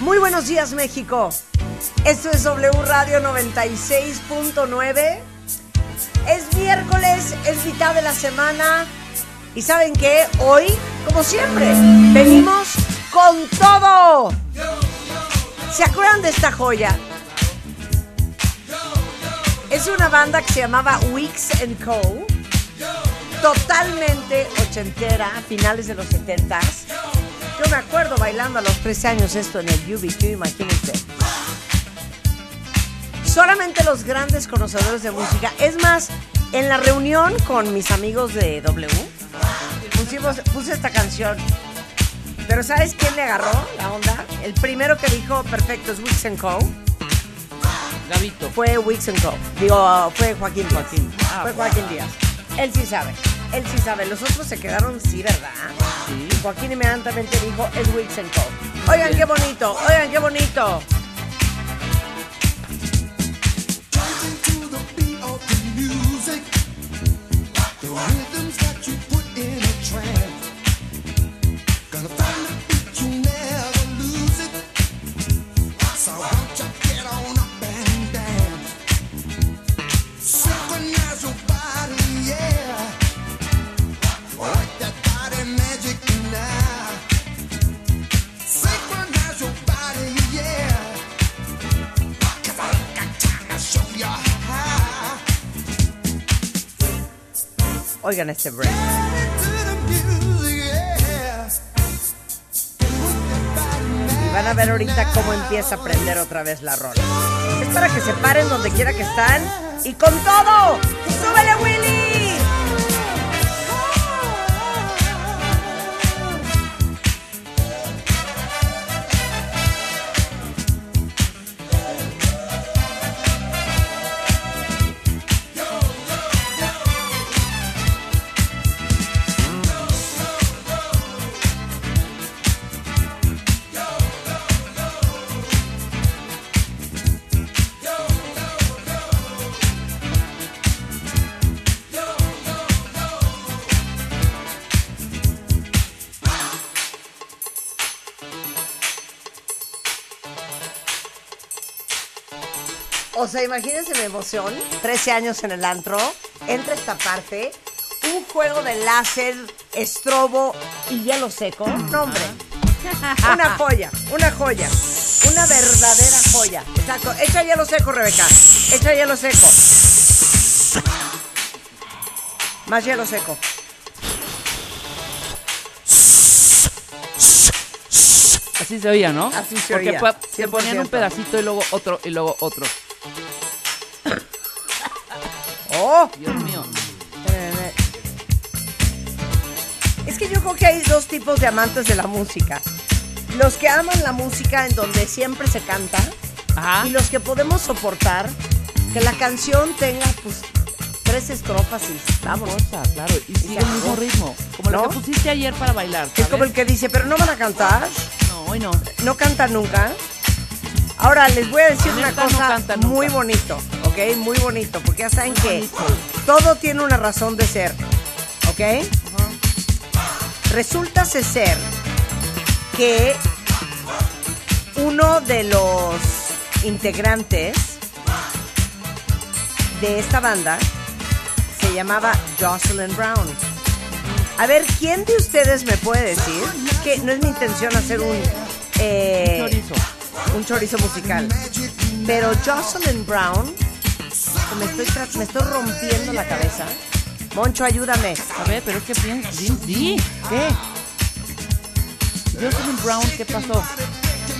Muy buenos días, México. Esto es W Radio 96.9. Es miércoles, es mitad de la semana. Y saben qué? Hoy, como siempre, venimos con todo. ¿Se acuerdan de esta joya? Es una banda que se llamaba Weeks Co. Totalmente ochentera, finales de los setentas. Yo me acuerdo bailando a los 13 años esto en el UBQ, imagínense. Solamente los grandes conocedores de música. Es más, en la reunión con mis amigos de W, pusimos, puse esta canción. Pero ¿sabes quién le agarró la onda? El primero que dijo, perfecto, es Wix Co. Gabito. Fue Wix Co. Digo, fue Joaquín Díaz. Joaquín. Ah, fue Joaquín Díaz. Él sí sabe. Él sí sabe. Los otros se quedaron, sí, ¿verdad? Sí. Y Joaquín inmediatamente dijo, es Wix Co. Oigan, qué bonito. Oigan, qué bonito. a. Gonna find the beat, you never lose it. So won't you Oigan este break. Y van a ver ahorita cómo empieza a aprender otra vez la rola. Es para que se paren donde quiera que están. ¡Y con todo! ¡Súbele, Willy! O sea, imagínense mi emoción. 13 años en el antro. Entra esta parte. Un juego de láser, estrobo y hielo seco. No, hombre. Una joya, una joya. Una verdadera joya. Exacto. Echa hielo seco, Rebeca. Echa hielo seco. Más hielo seco. Así se oía, ¿no? Así se Porque oía, pa- te ponían 100%. un pedacito y luego otro y luego otro. ¡Oh! Dios mío. Es que yo creo que hay dos tipos de amantes de la música. Los que aman la música en donde siempre se canta Ajá. y los que podemos soportar que la canción tenga pues tres estrofas y vamos. Claro. Y sigue el mismo ritmo. Como ¿No? lo que pusiste ayer para bailar. Es como el que dice, pero no van a cantar, No, hoy no. no cantan nunca. Ahora les voy a decir una no cosa muy bonito, ¿ok? Muy bonito, porque ya saben Muy que bonito. todo tiene una razón de ser, ¿ok? Resulta ser que uno de los integrantes de esta banda se llamaba Jocelyn Brown. A ver, ¿quién de ustedes me puede decir que no es mi intención hacer un eh, Chorizo. un chorizo musical? Pero Jocelyn Brown, me estoy, me estoy rompiendo la cabeza. Moncho, ayúdame. A ver, pero que piensas. Di. ¿Qué? Jocelyn Brown, ¿qué pasó?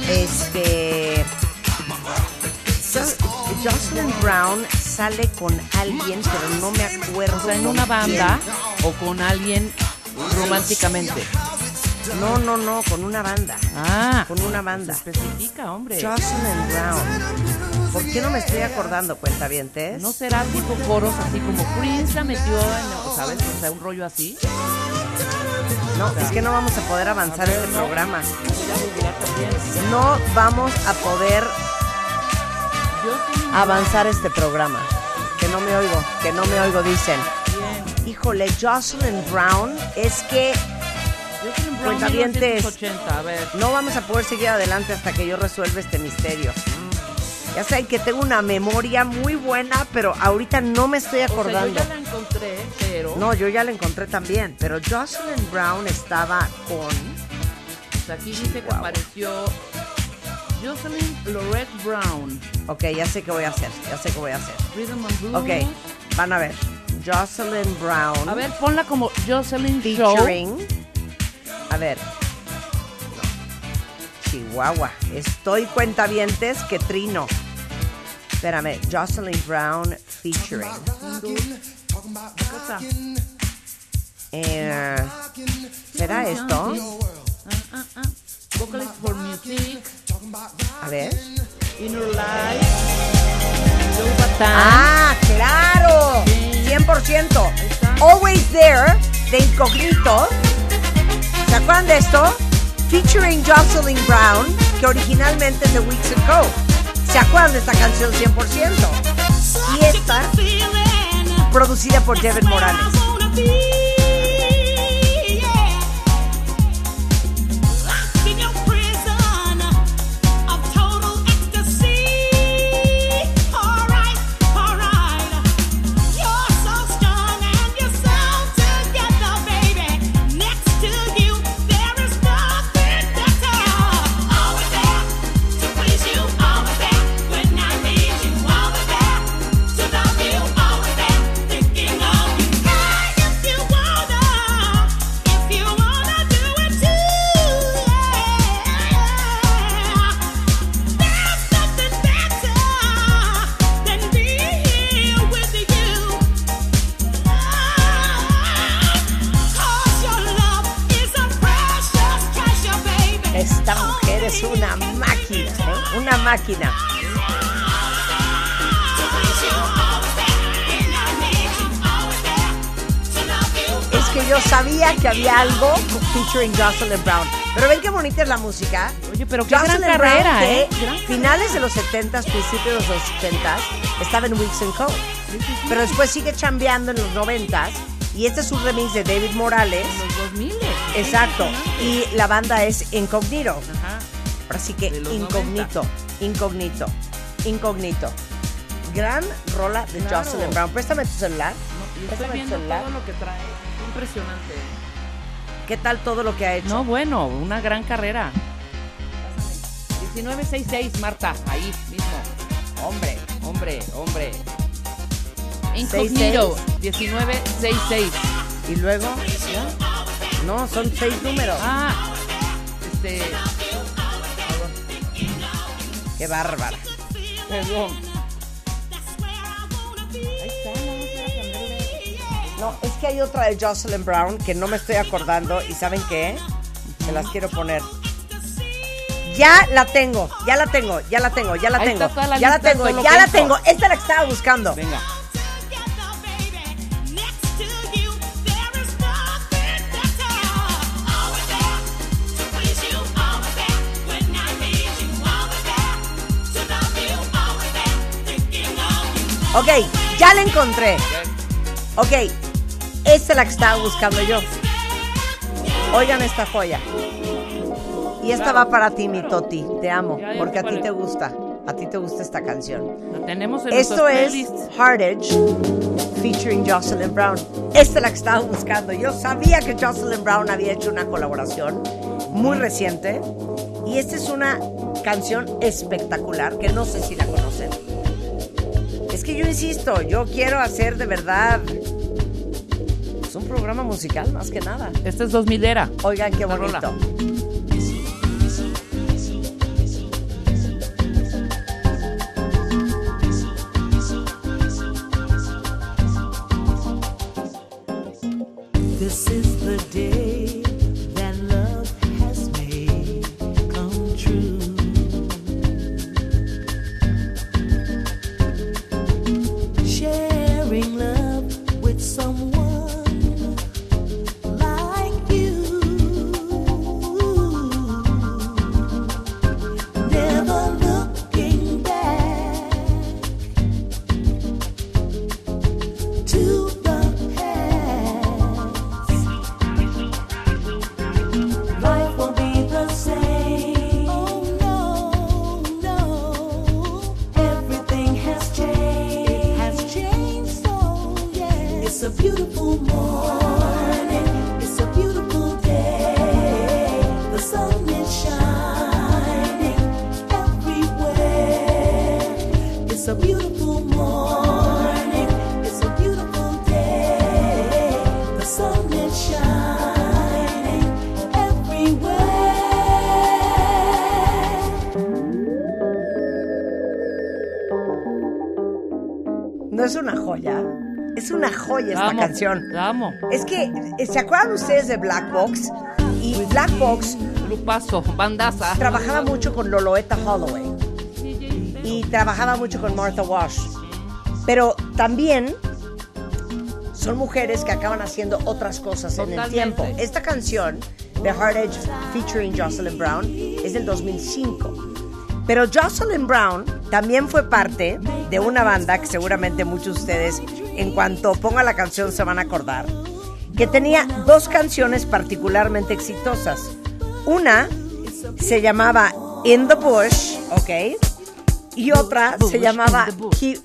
Este. Jo- Jocelyn Brown sale con alguien, pero no me acuerdo. O sea, en una quién. banda o con alguien románticamente. No, no, no, con una banda. Ah, Con una banda. especifica, hombre. Jocelyn Brown. ¿Por qué no me estoy acordando, cuentavientes? ¿No será tipo coros así como Prince la metió en, ¿sabes? O sea, un rollo así. No, es que no vamos a poder avanzar A ver, este no. programa. No vamos a poder avanzar este programa. Que no me oigo, que no me oigo, dicen. Híjole, Jocelyn Brown, es que Brown, Cuentavientes. 1980, a ver. no vamos a poder seguir adelante hasta que yo resuelva este misterio. Ya saben que tengo una memoria muy buena, pero ahorita no me estoy O sea, acordando. yo ya la encontré, pero... No, yo ya la encontré también, pero Jocelyn Brown estaba con... Sea, aquí dice que apareció Jocelyn Lorette Brown. Ok, ya sé qué voy a hacer, ya sé qué voy a hacer. Rhythm and Blues. Ok, van a ver. Jocelyn Brown. A ver, ponla como Jocelyn Show. featuring. A ver. Chihuahua. Estoy cuentavientes que trino. Espérame. Jocelyn Brown featuring. Cosa. Eh, ¿Será esto? A ver. ¡Ah, claro! 100%. está. Always There, de Incognito. ¿Se acuerdan de esto? Featuring Jocelyn Brown, que originalmente es de Weeks Co. ¿Se acuerdan de esta canción 100%? Y esta, producida por Devin Morales. Que había algo featuring Jocelyn Brown. Pero ven qué bonita es la música. Oye, pero qué gran Jocelyn carrera, Brown, ¿eh? Gran finales de los 70s, principios de los 80s, estaba en Weeks Co. Pero después sigue chambeando en los 90s. Y este es un remix de David Morales. Los 2000. Exacto. Y la banda es Incognito. Ajá. Así que De los Incognito, Incognito, Incognito. Gran rola de Claro. Jocelyn Brown. Préstame tu celular. No, y estoy Préstame tu viendo celular. todo lo que trae. Impresionante. ¿Qué tal todo lo que ha hecho? No, bueno, una gran carrera. 1966, Marta, ahí mismo. Hombre, hombre, hombre. Incognito, 1966. Y luego, no, son seis números. Ah, este, Qué bárbara. perdón. No, es que hay otra de Jocelyn Brown que no me estoy acordando. ¿Y saben qué? Se las quiero poner. Ya la tengo, ya la tengo, ya la tengo, ya la Ahí tengo. está toda la ya la lista tengo, ya la tengo. Esta es la que estaba buscando. Venga. Ok, ya la encontré. Ok, esta es la que estaba buscando yo. Oigan esta joya. Y esta va para ti, mi Toti. Te amo, Ya, ya porque a ti te gusta. A ti te gusta esta canción. Lo tenemos en Esto es. Hardage featuring Jocelyn Brown. Esta es la que estaba buscando. Yo sabía que Jocelyn Brown había hecho una colaboración muy reciente. Y esta es una canción espectacular que no sé si la conocen. Es que yo insisto, yo quiero hacer de verdad. Un programa musical más que nada. Este es 2000 era. Oigan qué rola. bonito. This is the day No es una joya. Es una joya esta amo, canción. La amo. Es que, ¿se acuerdan ustedes de Black Box? Y Black Box Grupazo, bandaza. trabajaba mucho con Loloetta Holloway trabajaba mucho con Martha Wash. Pero también son mujeres que acaban haciendo otras cosas en el tiempo. Esta canción de Hard Edge featuring Jocelyn Brown es del 2005. Pero Jocelyn Brown también fue parte de una banda que seguramente muchos de ustedes, en cuanto ponga la canción, se van a acordar, que tenía dos canciones particularmente exitosas. Una se llamaba In the Bush, ¿ok? Y otra Bush se llamaba the Bush.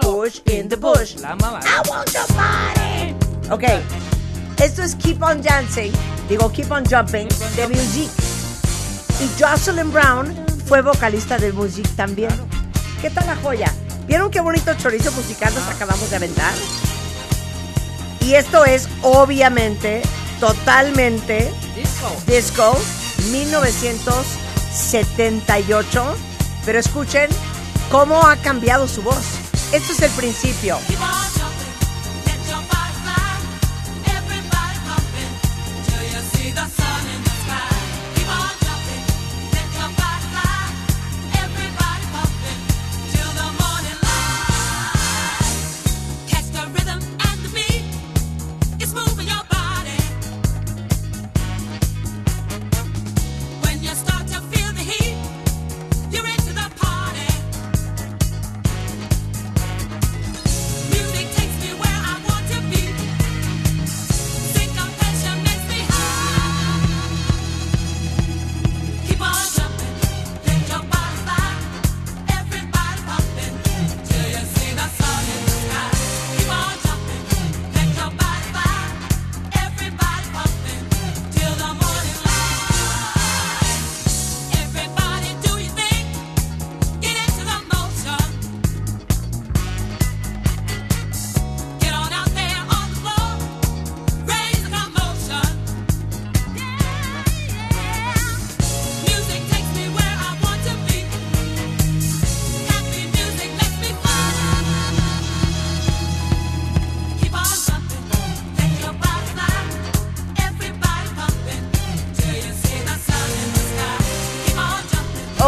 Bush, in the Bush. La. I want your body. Ok, esto es Keep on Dancing, digo Keep on Jumping, de Music. Y Jocelyn Brown fue vocalista de Music también. ¿Qué tal la joya? ¿Vieron qué bonito chorizo musical nos acabamos de aventar? Y esto es obviamente, totalmente Disco. disco 1978. Pero escuchen cómo ha cambiado su voz. Esto es el principio.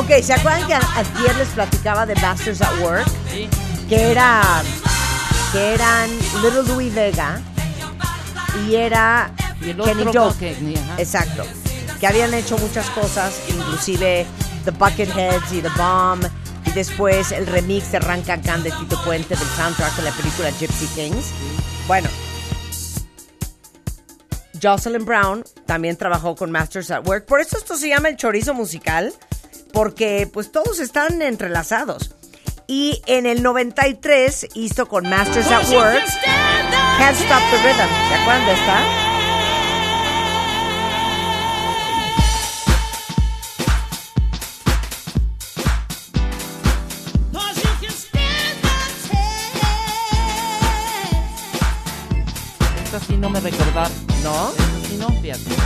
Ok, ¿se acuerdan que ayer les platicaba de Masters at Work? Sí. Que era que eran Little Louis Vega y era Y el Kenny otro Joe. Exacto. Que habían hecho muchas cosas, inclusive The Bucketheads y The Bomb. Y después el remix de Ran Can Can de Tito Puente del soundtrack de la película Gypsy Kings. Bueno, Jocelyn Brown también trabajó con Masters at Work. Por eso esto se llama el chorizo musical, porque pues todos están entrelazados. Y en el 93 hizo con Masters at Work Can't Stop the Rhythm. ¿Se acuerdan de esta? Esta sí no me recordar. ¿No? Esta sí no, fíjate.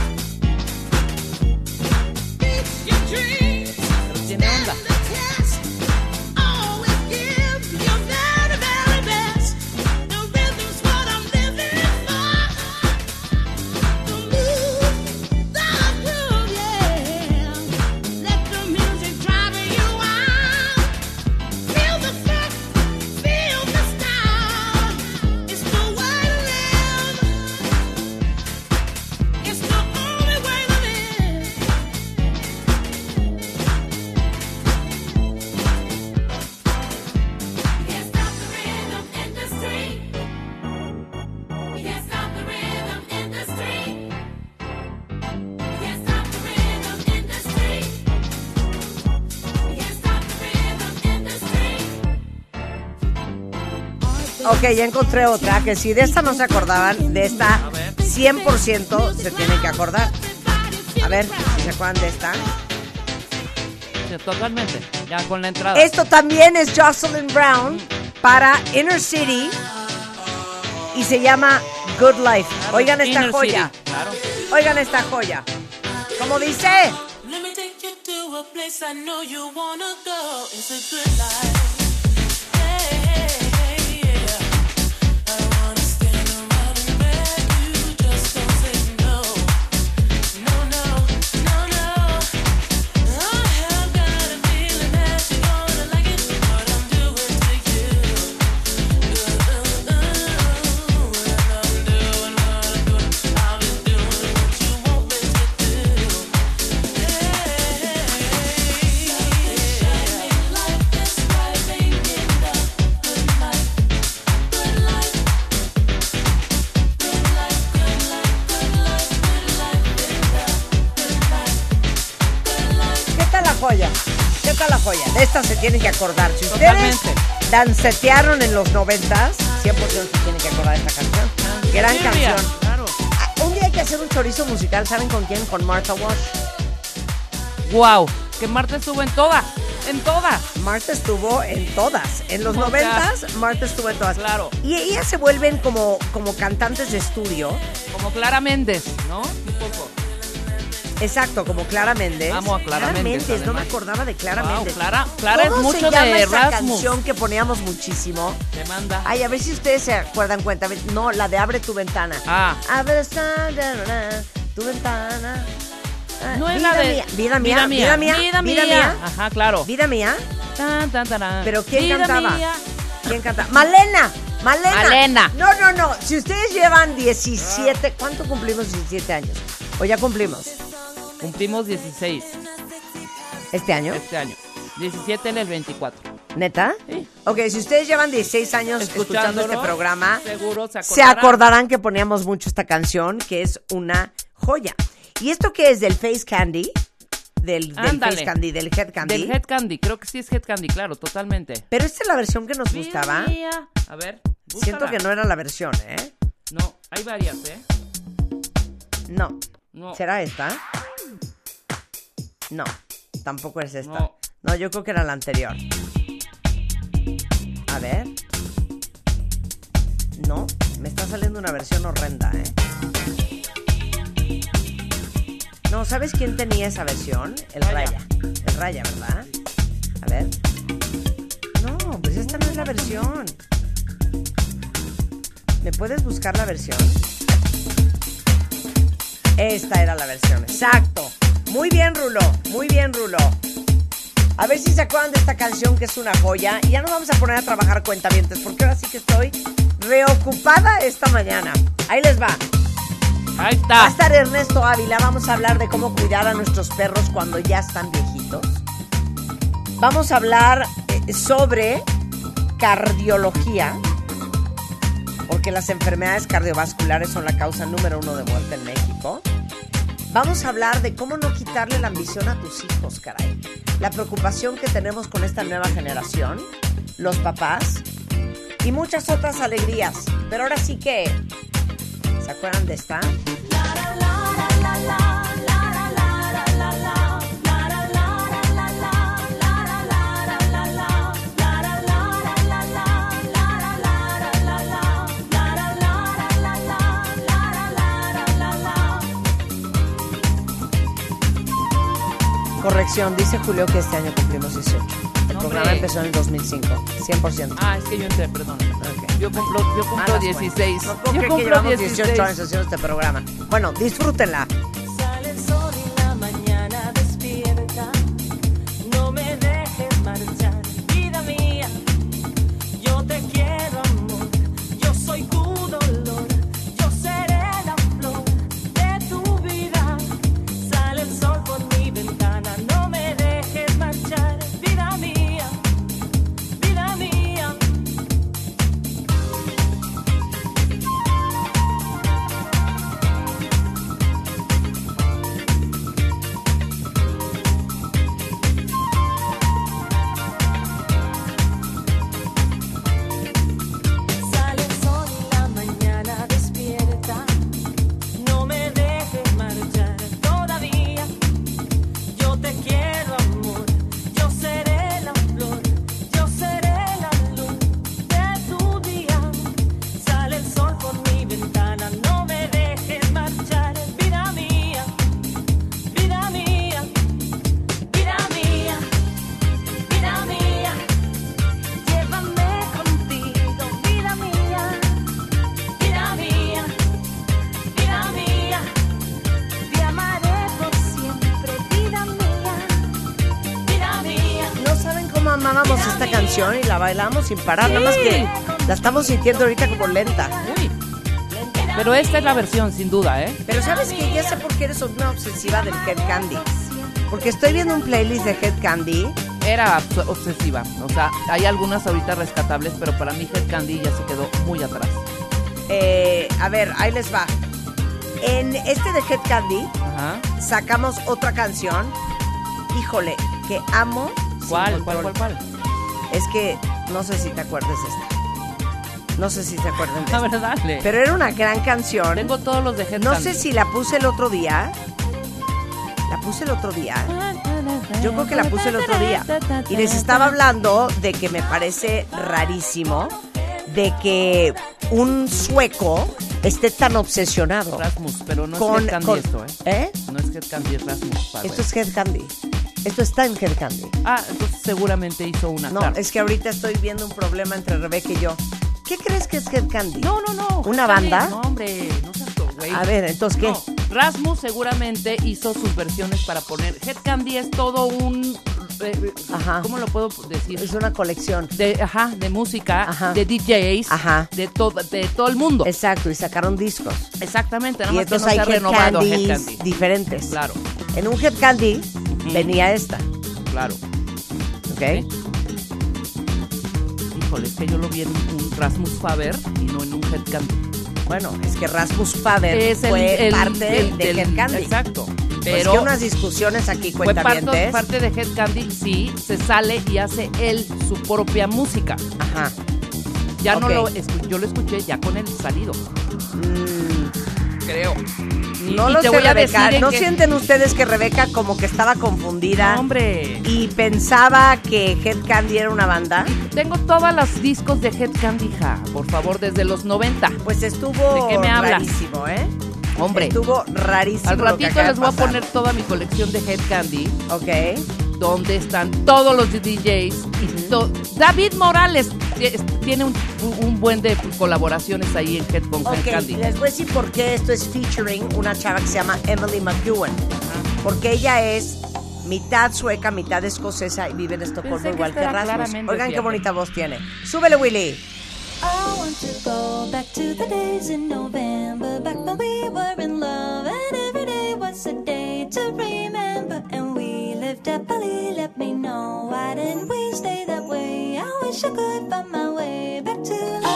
Ok, ya encontré otra que si de esta no se acordaban, de esta 100% se tienen que acordar. A ver, si se acuerdan de esta. sí, totalmente. Ya con la entrada. Esto también es Jocelyn Brown para Inner City y se llama Good Life. Claro, Oigan esta Inner joya. City, Claro. Oigan esta joya. Como dice, Let me take you to a place I know you wanna go. It's a good life. Tienen que acordar. Si ustedes Totalmente. dancetearon en los noventas, 100% se tienen que acordar de esta canción. Gran Sí, mira, canción. Claro. Ah, Un día hay que hacer un chorizo musical, ¿saben con quién? Con Martha Wash. Wow. Que Marta estuvo en todas. En todas. Marta estuvo en todas. En los O sea, noventas, Marta estuvo en todas. claro. Y ellas se vuelven como, como cantantes de estudio. Como Clara Méndez, ¿no? Un poco. Exacto, como Clara Méndez. Amo a Clara Méndez, no me acordaba de Clara Wow, Méndez. Clara- Clara es ¿Cómo mucho se llama de esa Rasmus. canción que poníamos muchísimo? Te manda. Ay, a ver si ustedes se acuerdan cuenta. No, la de Abre tu ventana. Ah. Abre tu ventana. Ah, No es vida la de. mía, vida mía, vida mía, Vida mía. vida mía, Ajá, claro. vida mía. Tan, tan, tarán. Pero ¿quién cantaba? ¿Quién canta? Malena, Malena. Malena. No, no, no. Si ustedes llevan 17, ¿cuánto cumplimos 17 años? ¿O ya cumplimos? Cumplimos 16 ¿Este año? este año. 17 en el 24. ¿Neta? Sí. Ok, si ustedes llevan 16 años escuchando este programa, Seguro se se acordarán. acordarán que poníamos mucho esta canción, que es una joya. ¿Y esto qué es? ¿Del Face Candy? Del. Face Candy, del Head Candy. Del Head Candy. Creo que sí es Head Candy, claro, totalmente. Pero esta es la versión que nos gustaba. Mía. A ver. Siento búscala. que no era la versión, ¿eh? No, hay varias, ¿eh? No. No. ¿Será esta? No, tampoco es esta. No. No, yo creo que era la anterior. A ver. No, me está saliendo una versión horrenda, ¿eh? No, ¿sabes quién tenía esa versión? El Raya. Raya. El Raya, ¿verdad? A ver. No, pues esta no es la versión. ¿Me puedes buscar la versión? Esta era la versión, exacto. Muy bien, Rulo. Muy bien, Rulo. A ver si se acuerdan de esta canción que es una joya. Y ya nos vamos a poner a trabajar cuentavientes, porque ahora sí que estoy reocupada esta mañana. Ahí les va. Ahí Va a está. estar Ernesto Ávila. Vamos a hablar de cómo cuidar a nuestros perros cuando ya están viejitos. Vamos a hablar eh, sobre cardiología, porque las enfermedades cardiovasculares son la causa número uno de muerte en México. Vamos a hablar de cómo no quitarle la ambición a tus hijos, caray. La preocupación que tenemos con esta nueva generación, los papás, y muchas otras alegrías. Pero ahora sí que, ¿se acuerdan de esta? Corrección, dice Julio que este año cumplimos 18. El No, programa hombre. empezó en el 2005, 100%. Ah, es que yo entré, perdón. Yo cumplo, yo cumplo Malas 16. cuentas. No puedo yo que cumplo llevamos 16. 18 años haciendo este programa. Bueno, disfrútenla. Sin parar, nada más que la estamos sintiendo ahorita como lenta. Uy. Pero esta es la versión, sin duda, ¿eh? Pero sabes que ya sé por qué eres una obsesiva del Head Candy. Porque estoy viendo un playlist de Head Candy. Era obs- obsesiva. O sea, hay algunas ahorita rescatables, pero para mí Head Candy ya se quedó muy atrás. Eh, a ver, ahí les va. En este de Head Candy Ajá. sacamos otra canción. Híjole, que amo. ¿Cuál, cuál, cuál, cuál? Es que no sé si te acuerdas de esta. No sé si se acuerdan de La esta. verdad. Pero era una gran canción. Tengo todos los de Head No Candy. sé si la puse el otro día. La puse el otro día. Yo creo que la puse el otro día. Y les estaba hablando de que me parece rarísimo de que un sueco esté tan obsesionado Rasmus, pero no con... es Head Candy con- esto, ¿eh? ¿Eh? No es Head Candy, es Rasmus. Esto es Head Candy. Esto está en Head Candy. Ah, entonces seguramente hizo una. No, claro. es que ahorita estoy viendo un problema entre Rebeca y yo. ¿Qué crees que es Head Candy? No, no, no. ¿Una Head Candy, banda? No, hombre, no seas güey. A ver, entonces, ¿qué? No, Rasmus seguramente hizo sus versiones para poner. Head Candy es todo un. eh, Ajá. ¿Cómo lo puedo decir? Es una colección. De, ajá, de música, Ajá. de DJs, Ajá. de, todo de todo el mundo. Exacto, y sacaron discos. Exactamente, nada Y más que no entonces se ha hay Head renovado Head Candies Candy. diferentes. Claro, En un Head Candy venía esta, claro. ¿ok? Sí. Híjole, es que yo lo vi en un Rasmus Faber y no en un Head Candy. Bueno, es que Rasmus Faber Es el- fue el- parte el- de del- Head Candy. Exacto. Pues Pero que unas discusiones aquí fue parte, parte de Head Candy, sí, se sale y hace él su propia música. Ajá. Ya no Ok. lo escu- yo lo escuché ya con el salido. Creo. No y lo te sé, voy a Rebeca. decir ¿No que- sienten ustedes que Rebeca como que estaba confundida No, hombre. y pensaba que Head Candy era una banda? Tengo todos los discos de Head Candy, ja, por favor, desde los 90. Pues estuvo ¿De qué me rarísimo, ¿eh? Hombre, Estuvo rarísimo. al lo que ratito les voy a poner toda mi colección de Head Candy, Ok. donde están todos los DJs. Y to- David Morales tiene un, un buen de colaboraciones ahí en Head con Head Ok, Candy. les voy a decir por qué esto es featuring una chava que se llama Emily McEwen. Porque ella es mitad sueca, mitad escocesa y vive en Estocolmo Pensé que igual que era Rasmus. Oigan qué bonita voz tiene. Súbele, Willy. I want to go back to the days in November, back when we were in love, and every day was a day to remember. And we lived happily, let me know why didn't we wish I could find my way back to.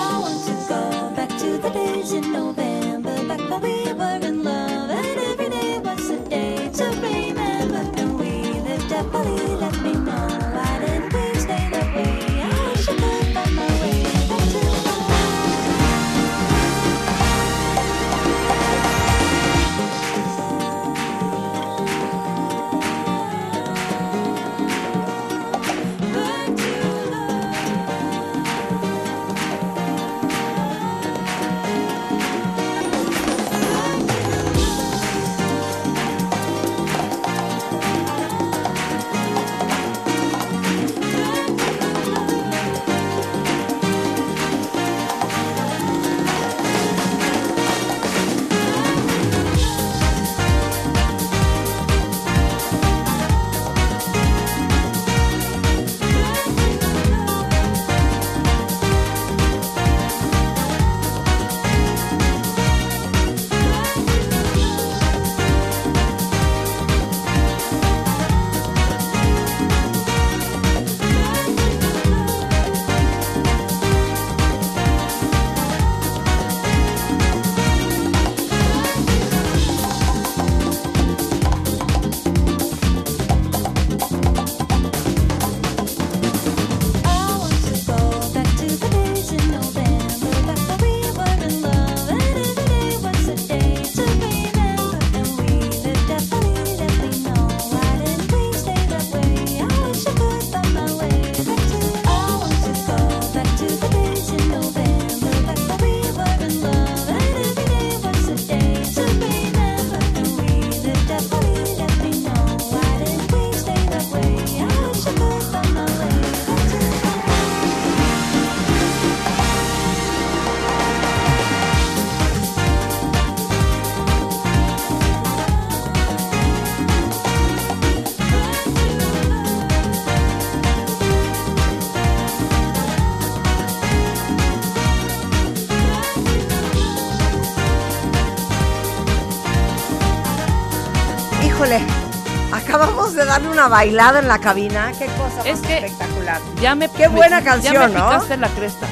Una bailada en la cabina. Qué cosa Es más que- espectacular. Ya me, Qué buena me- canción, ya me ¿no? picaste la cresta.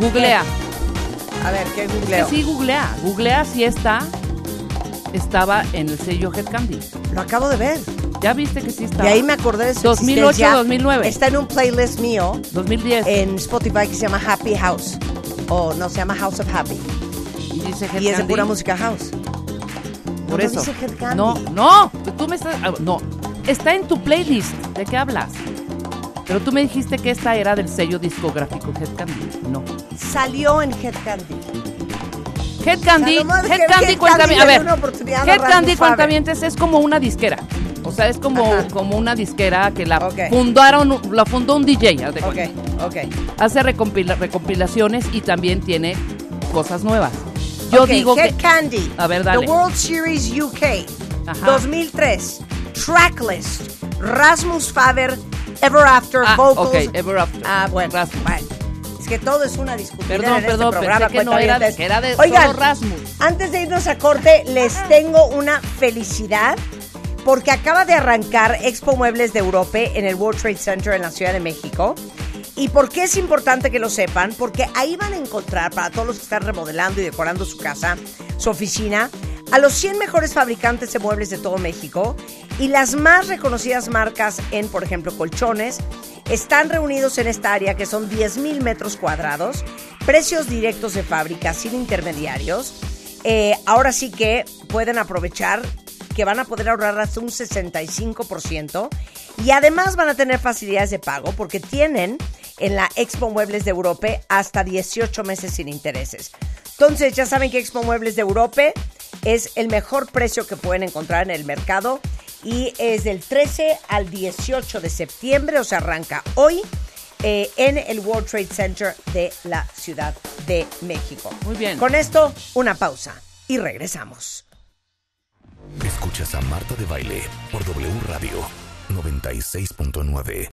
Googlea. A ver, ¿qué googleo? sí, googlea. Googlea si esta estaba en el sello Head Candy. Lo acabo de ver. Ya viste que sí estaba. De ahí me acordé de su 2008, existencia. 2009. Está en un playlist mío 2010. en Spotify que se llama Happy House. O no, se llama House of Happy. y dice Head Y es de Candy. pura música house. Por No, no eso. dice Head Candy. No, no. Tú me estás. ah, No. Está en tu playlist. ¿De qué hablas? Pero tú me dijiste que esta era del sello discográfico Head Candy. No. Salió en Head Candy. Head Candy, O sea, nomás Head Candy A ver, Head Candy Faber. Cuentavientes es como una disquera. O sea, es como, Ajá. como una disquera que la fundaron, la fundó un DJ. haz de Ok, cuenta. ok. Hace recompila- recompilaciones y también tiene cosas nuevas. Yo digo Head que Candy. A ver, dale. The World Series UK. Ajá. 2003. Tracklist. Rasmus Faber. Ever After Ah, Vocals. ok, Ever After. Ah, bueno. Rasmus. bueno. Es que todo es una discusión. Perdón, en perdón, este programa, pensé que no era, que era de Oigan, solo Rasmus. Antes de irnos a corte, les tengo una felicidad porque acaba de arrancar Expo Muebles de Europa en el World Trade Center en la Ciudad de México. ¿Y por qué es importante que lo sepan? Porque ahí van a encontrar, para todos los que están remodelando y decorando su casa, su oficina, a los 100 mejores fabricantes de muebles de todo México y las más reconocidas marcas en, por ejemplo, colchones, están reunidos en esta área que son 10 mil metros cuadrados, precios directos de fábrica sin intermediarios. Eh, ahora sí que pueden aprovechar que van a poder ahorrar hasta un 65% y además van a tener facilidades de pago porque tienen en la Expo Muebles de Europa hasta 18 meses sin intereses. Entonces ya saben que Expo Muebles de Europa es el mejor precio que pueden encontrar en el mercado y es del 13 al 18 de septiembre, o sea, arranca hoy eh, en el World Trade Center de la Ciudad de México. Muy bien. Con esto, una pausa y regresamos. Escuchas a Marta de Baile por W Radio 96.9.